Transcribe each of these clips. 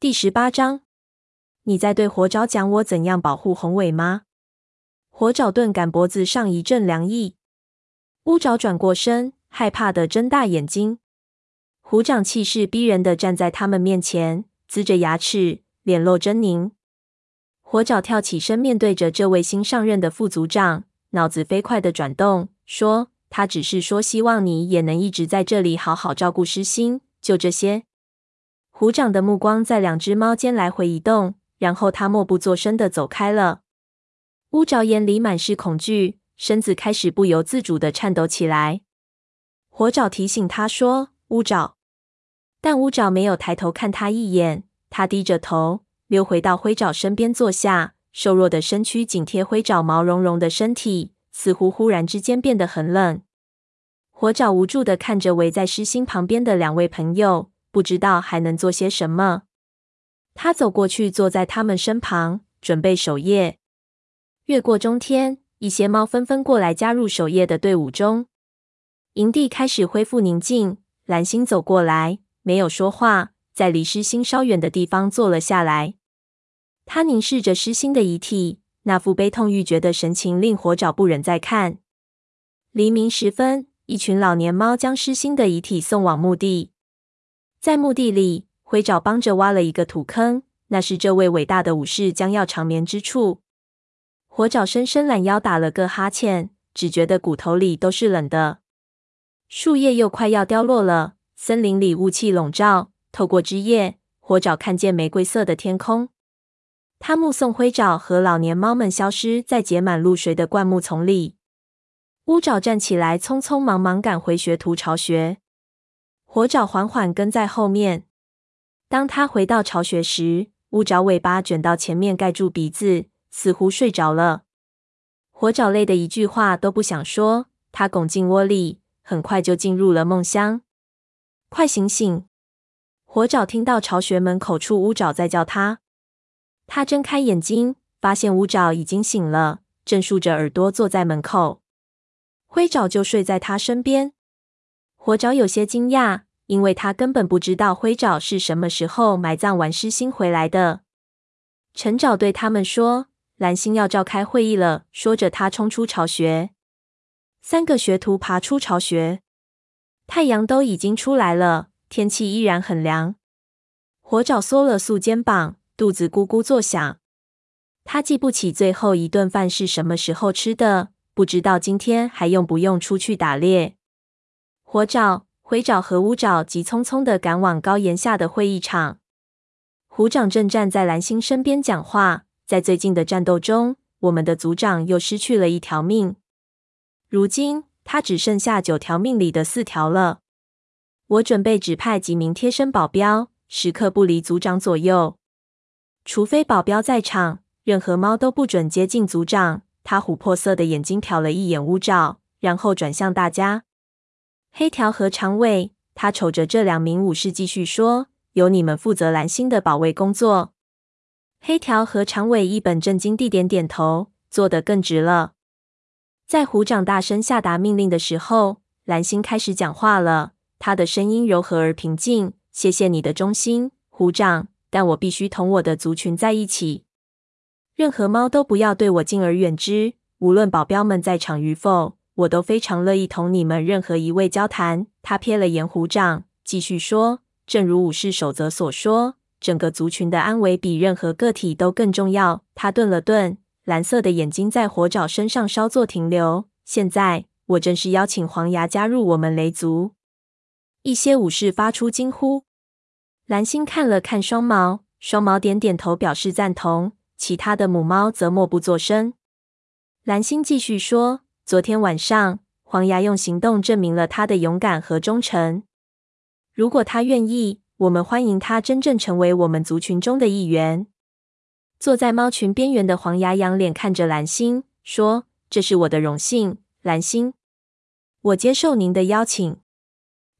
第十八章，你在对火爪讲我怎样保护宏伟吗？火爪顿感脖子上一阵凉意。乌爪转过身，害怕的睁大眼睛。虎掌气势逼人的站在他们面前，龇着牙齿，脸露狰狞。火爪跳起身，面对着这位新上任的副组长，脑子飞快的转动，说：“他只是说希望你也能一直在这里好好照顾狮心，就这些。”虎掌的目光在两只猫间来回移动，然后他默不作声地走开了。乌爪眼里满是恐惧，身子开始不由自主地颤抖起来。火爪提醒他说：“乌爪。”但乌爪没有抬头看他一眼，他低着头。溜回到灰爪身边坐下，瘦弱的身躯紧贴灰爪毛茸茸的身体，似乎忽然之间变得很冷。火爪无助地看着围在狮心旁边的两位朋友，不知道还能做些什么。他走过去，坐在他们身旁，准备守夜。越过中天，一些猫纷纷过来加入守夜的队伍中。营地开始恢复宁静。蓝星走过来，没有说话，在离狮心稍远的地方坐了下来。他凝视着狮心的遗体，那副悲痛欲绝的神情令火爪不忍再看。黎明时分，一群老年猫将狮心的遗体送往墓地。在墓地里，灰爪帮着挖了一个土坑，那是这位伟大的武士将要长眠之处。火爪伸伸懒腰，打了个哈欠，只觉得骨头里都是冷的。树叶又快要凋落了，森林里雾气笼罩，透过枝叶，火爪看见玫瑰色的天空。他目送灰爪和老年猫们消失在结满露水的灌木丛里。乌爪站起来，匆匆忙忙赶回学徒巢穴。火爪缓缓跟在后面。当他回到巢穴时，乌爪尾巴卷到前面盖住鼻子，似乎睡着了。火爪累得一句话都不想说，他拱进窝里，很快就进入了梦乡。快醒醒！火爪听到巢穴门口处乌爪在叫他。他睁开眼睛，发现乌爪已经醒了，正竖着耳朵坐在门口。灰爪就睡在他身边。火爪有些惊讶，因为他根本不知道灰爪是什么时候埋葬完狮心回来的。陈爪对他们说：“蓝星要召开会议了。”说着，他冲出巢穴。三个学徒爬出巢穴，太阳都已经出来了，天气依然很凉。火爪缩了缩肩膀。肚子咕咕作响，他记不起最后一顿饭是什么时候吃的，不知道今天还用不用出去打猎。火爪、灰爪和乌爪急匆匆地赶往高岩下的会议场。虎掌正站在蓝星身边讲话，在最近的战斗中，我们的族长又失去了一条命，如今他只剩下九条命里的四条了。我准备指派几名贴身保镖，时刻不离族长左右。除非保镖在场，任何猫都不准接近族长。他琥珀色的眼睛瞟了一眼乌爪，然后转向大家。黑条和长尾，他瞅着这两名武士，继续说：“由你们负责蓝星的保卫工作。”黑条和长尾一本正经地点点头，坐得更直了。在虎掌大声下达命令的时候，蓝星开始讲话了。他的声音柔和而平静：“谢谢你的忠心，虎掌。”但我必须同我的族群在一起。任何猫都不要对我敬而远之，无论保镖们在场与否，我都非常乐意同你们任何一位交谈。他瞥了眼虎掌，继续说：“正如武士守则所说，整个族群的安危比任何个体都更重要。”他顿了顿，蓝色的眼睛在火爪身上稍作停留。现在，我正式邀请黄牙加入我们雷族。一些武士发出惊呼。蓝星看了看双毛，双毛点点头表示赞同，其他的母猫则默不作声。蓝星继续说：“昨天晚上，黄牙用行动证明了他的勇敢和忠诚。如果他愿意，我们欢迎他真正成为我们族群中的一员。”坐在猫群边缘的黄牙仰脸看着蓝星，说：“这是我的荣幸，蓝星，我接受您的邀请。”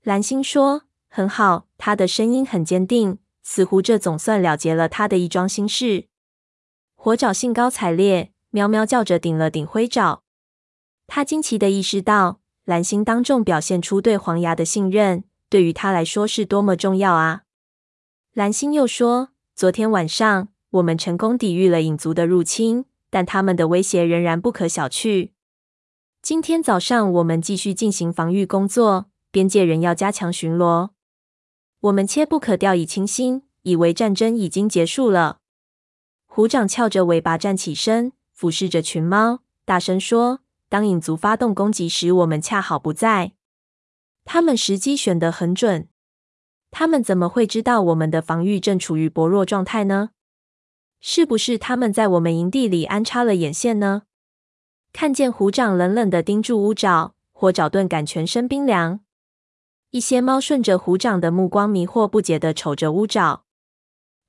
蓝星说。很好，他的声音很坚定，似乎这总算了结了他的一桩心事。火爪兴高采烈，喵喵叫着顶了顶灰爪。他惊奇的意识到，蓝星当众表现出对黄牙的信任，对于他来说是多么重要啊！蓝星又说：“昨天晚上我们成功抵御了影族的入侵，但他们的威胁仍然不可小觑。今天早上我们继续进行防御工作，边界人要加强巡逻。我们切不可掉以轻心，以为战争已经结束了。虎掌翘着尾巴站起身，俯视着群猫，大声说：“当影族发动攻击时，我们恰好不在。他们时机选得很准。他们怎么会知道我们的防御正处于薄弱状态呢？是不是他们在我们营地里安插了眼线呢？”看见虎掌冷冷地盯住乌爪，火爪顿感全身冰凉。一些猫顺着虎掌的目光，迷惑不解地瞅着乌爪。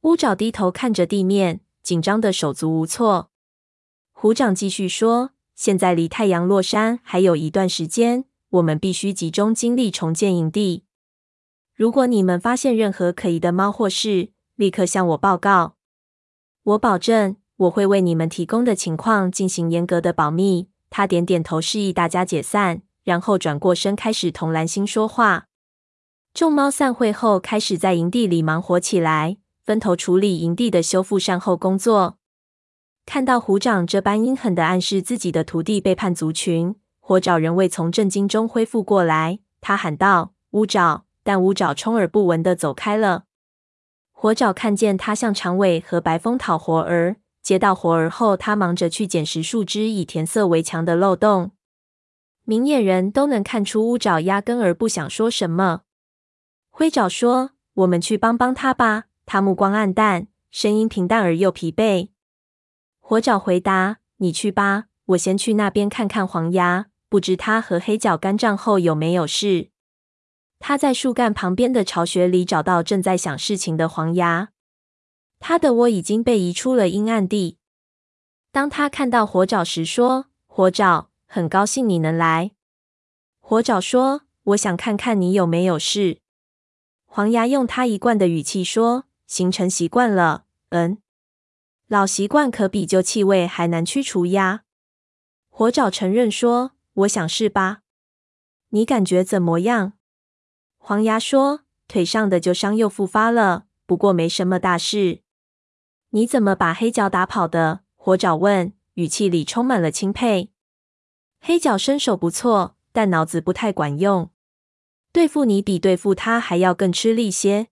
乌爪低头看着地面，紧张的手足无措。虎掌继续说：“现在离太阳落山还有一段时间，我们必须集中精力重建营地。如果你们发现任何可疑的猫或事，立刻向我报告。我保证，我会为你们提供的情况进行严格的保密。”他点点头，示意大家解散，然后转过身开始同蓝星说话。众猫散会后，开始在营地里忙活起来，分头处理营地的修复善后工作。看到虎掌这般阴狠的暗示自己的徒弟背叛族群，火爪仍未从震惊中恢复过来。他喊道：“乌爪！”但乌爪充耳不闻地走开了。火爪看见他向长尾和白风讨活儿，接到活儿后，他忙着去捡拾树枝以填塞围墙的漏洞。明眼人都能看出乌爪压根儿不想说什么。灰爪说：“我们去帮帮他吧。”他目光黯淡，声音平淡而又疲惫。火爪回答：“你去吧，我先去那边看看黄牙，不知他和黑角干仗后有没有事。”他在树干旁边的巢穴里找到正在想事情的黄牙，他的窝已经被移出了阴暗地。当他看到火爪时，说：“火爪，很高兴你能来。”火爪说：“我想看看你有没有事。”黄牙用他一贯的语气说：“形成习惯了，嗯，老习惯可比旧气味还难驱除呀。”火爪承认说：“我想是吧？你感觉怎么样？”黄牙说：“腿上的旧伤又复发了，不过没什么大事。”你怎么把黑脚打跑的？火爪问，语气里充满了钦佩。黑脚身手不错，但脑子不太管用。对付你比对付他还要更吃力些。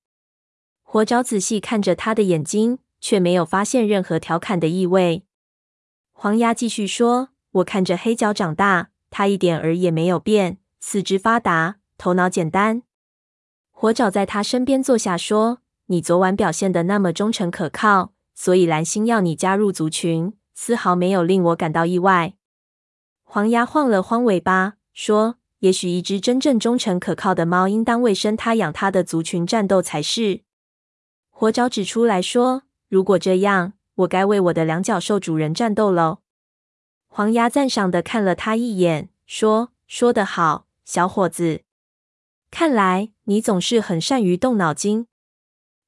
火爪仔细看着他的眼睛，却没有发现任何调侃的意味。黄鸭继续说：“我看着黑脚长大，它一点儿也没有变，四肢发达，头脑简单。”火爪在他身边坐下说：“你昨晚表现的那么忠诚可靠，所以蓝星要你加入族群，丝毫没有令我感到意外。”黄鸭晃了晃尾巴说。也许一只真正忠诚可靠的猫，应当为生他养它的族群战斗才是。火爪指出来说：“如果这样，我该为我的两脚兽主人战斗喽。”黄牙赞赏的看了他一眼，说：“说得好，小伙子。看来你总是很善于动脑筋。”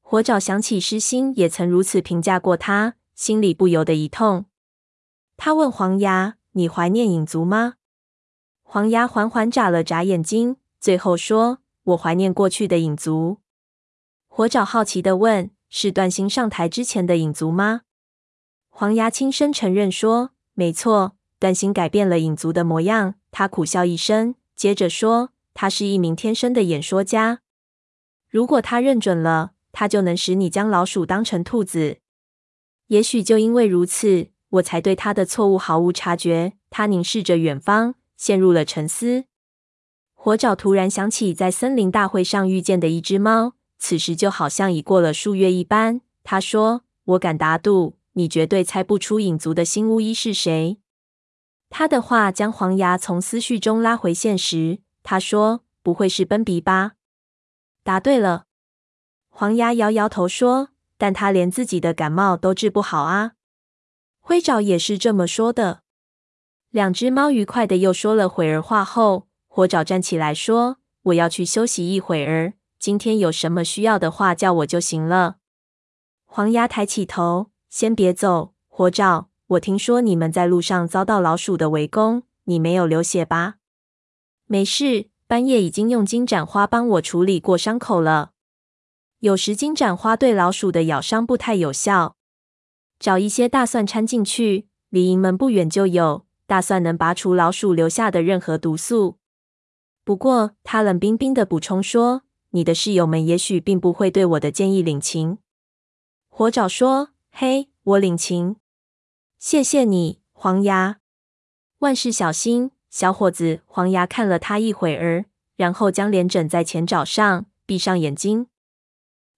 火爪想起狮心也曾如此评价过他，心里不由得一痛。他问黄牙：“你怀念影族吗？”黄牙缓缓眨了眨眼睛，最后说：“我怀念过去的影族。”火爪好奇的问：“是段星上台之前的影族吗？”黄牙轻声承认说：“没错，段星改变了影族的模样。”他苦笑一声，接着说：“他是一名天生的演说家。如果他认准了，他就能使你将老鼠当成兔子。也许就因为如此，我才对他的错误毫无察觉。”他凝视着远方。陷入了沉思。火爪突然想起在森林大会上遇见的一只猫，此时就好像已过了数月一般。他说：“我敢打赌，你绝对猜不出影族的新巫医是谁。”他的话将黄牙从思绪中拉回现实。他说：“不会是奔鼻吧？”答对了。黄牙摇摇头说：“但他连自己的感冒都治不好啊。”灰爪也是这么说的。两只猫愉快的又说了会儿话后，火爪站起来说：“我要去休息一会儿，今天有什么需要的话叫我就行了。”黄牙抬起头：“先别走，火爪，我听说你们在路上遭到老鼠的围攻，你没有流血吧？”“没事，半夜已经用金盏花帮我处理过伤口了。”有时金盏花对老鼠的咬伤不太有效，找一些大蒜掺进去，离营门不远就有。大蒜能拔除老鼠留下的任何毒素。不过，他冷冰冰的补充说：“你的室友们也许并不会对我的建议领情。”火爪说：“嘿，我领情，谢谢你，黄牙。万事小心，小伙子。”黄牙看了他一会儿，然后将脸枕在前爪上，闭上眼睛。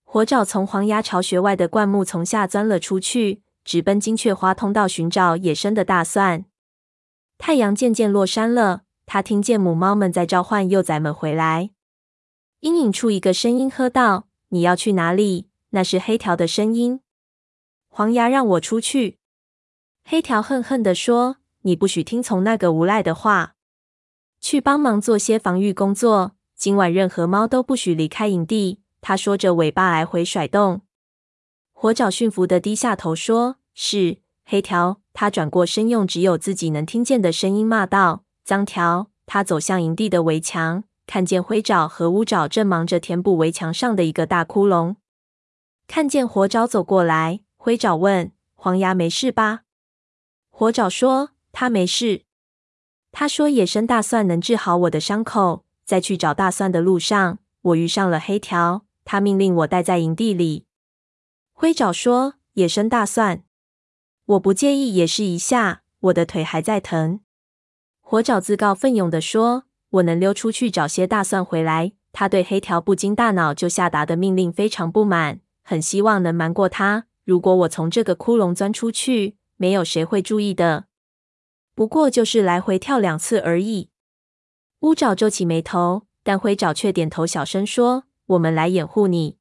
火爪从黄牙巢穴外的灌木丛下钻了出去，直奔金雀花通道寻找野生的大蒜。太阳渐渐落山了，他听见母猫们在召唤幼崽们回来。阴影处一个声音喝道：“你要去哪里？”那是黑条的声音。黄牙让我出去。黑条恨恨地说：“你不许听从那个无赖的话，去帮忙做些防御工作。今晚任何猫都不许离开营地。”他说着，尾巴来回甩动。火爪驯服地低下头说：“是。”黑条。他转过身，用只有自己能听见的声音骂道：“脏条！”他走向营地的围墙，看见灰爪和乌爪正忙着填补围墙上的一个大窟窿。看见火爪走过来，灰爪问：“黄牙没事吧？”火爪说：“他没事。”他说：“野生大蒜能治好我的伤口。”在去找大蒜的路上，我遇上了黑条，他命令我待在营地里。灰爪说：“野生大蒜。”我不介意，也试一下。我的腿还在疼。火爪自告奋勇地说：“我能溜出去找些大蒜回来。”他对黑条不经大脑就下达的命令非常不满，很希望能瞒过他。如果我从这个窟窿钻出去，没有谁会注意的。不过就是来回跳两次而已。乌爪皱起眉头，但灰爪却点头，小声说：“我们来掩护你。”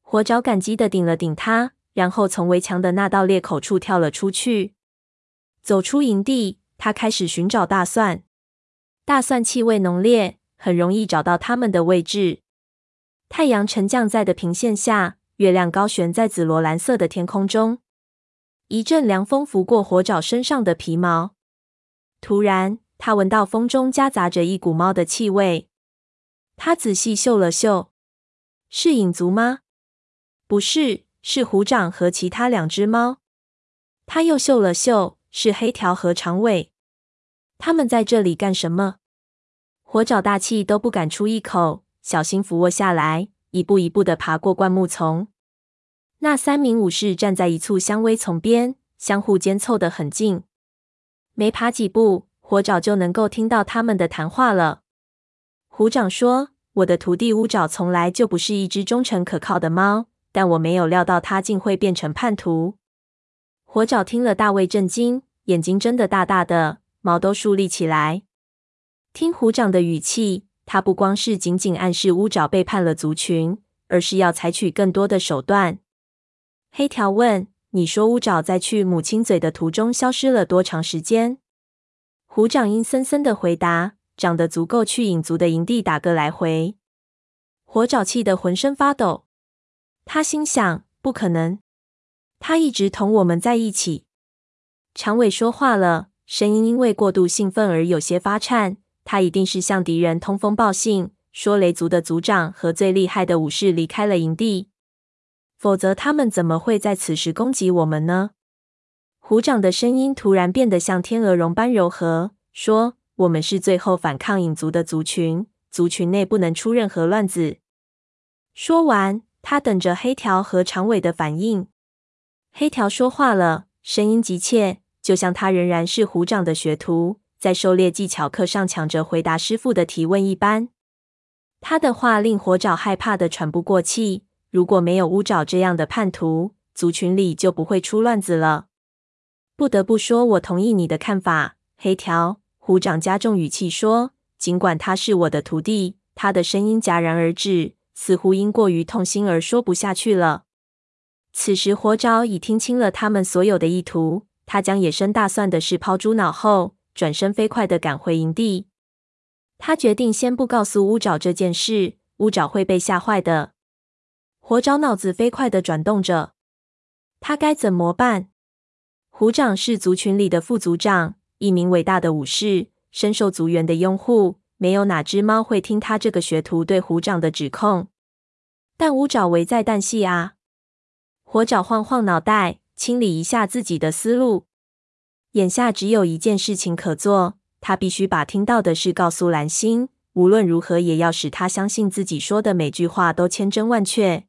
火爪感激地顶了顶他。然后从围墙的那道裂口处跳了出去，走出营地，他开始寻找大蒜。大蒜气味浓烈，很容易找到它们的位置。太阳沉降在的平线下，月亮高悬在紫罗兰色的天空中。一阵凉风拂过火爪身上的皮毛，突然，他闻到风中夹杂着一股猫的气味。他仔细嗅了嗅，是影族吗？不是。是虎掌和其他两只猫。他又嗅了嗅，是黑条和长尾。他们在这里干什么？火爪大气都不敢出一口，小心俯卧下来，一步一步的爬过灌木丛。那三名武士站在一簇香薇丛边，相互间凑得很近。没爬几步，火爪就能够听到他们的谈话了。虎掌说：“我的徒弟乌爪从来就不是一只忠诚可靠的猫。”但我没有料到他竟会变成叛徒。火爪听了大为震惊，眼睛睁得大大的，毛都竖立起来。听虎掌的语气，他不光是仅仅暗示乌爪背叛了族群，而是要采取更多的手段。黑条问：“你说乌爪在去母亲嘴的途中消失了多长时间？”虎掌阴森森的回答：“长得足够去影族的营地打个来回。”火爪气得浑身发抖。他心想：不可能，他一直同我们在一起。长尾说话了，声音因为过度兴奋而有些发颤。他一定是向敌人通风报信，说雷族的族长和最厉害的武士离开了营地，否则他们怎么会在此时攻击我们呢？虎掌的声音突然变得像天鹅绒般柔和，说：“我们是最后反抗影族的族群，族群内不能出任何乱子。”说完。他等着黑条和长尾的反应。黑条说话了，声音急切，就像他仍然是虎掌的学徒，在狩猎技巧课上抢着回答师傅的提问一般。他的话令火爪害怕的喘不过气。如果没有乌爪这样的叛徒，族群里就不会出乱子了。不得不说，我同意你的看法，黑条。虎掌加重语气说：“尽管他是我的徒弟。”他的声音戛然而止。似乎因过于痛心而说不下去了。此时，火爪已听清了他们所有的意图。他将野生大蒜的事抛诸脑后，转身飞快地赶回营地。他决定先不告诉乌爪这件事，乌爪会被吓坏的。火爪脑子飞快地转动着，他该怎么办？虎掌是族群里的副族长，一名伟大的武士，深受族员的拥护。没有哪只猫会听他这个学徒对虎掌的指控。但乌爪危在旦夕啊！火爪晃晃脑袋，清理一下自己的思路。眼下只有一件事情可做，他必须把听到的事告诉蓝心，无论如何也要使他相信自己说的每句话都千真万确。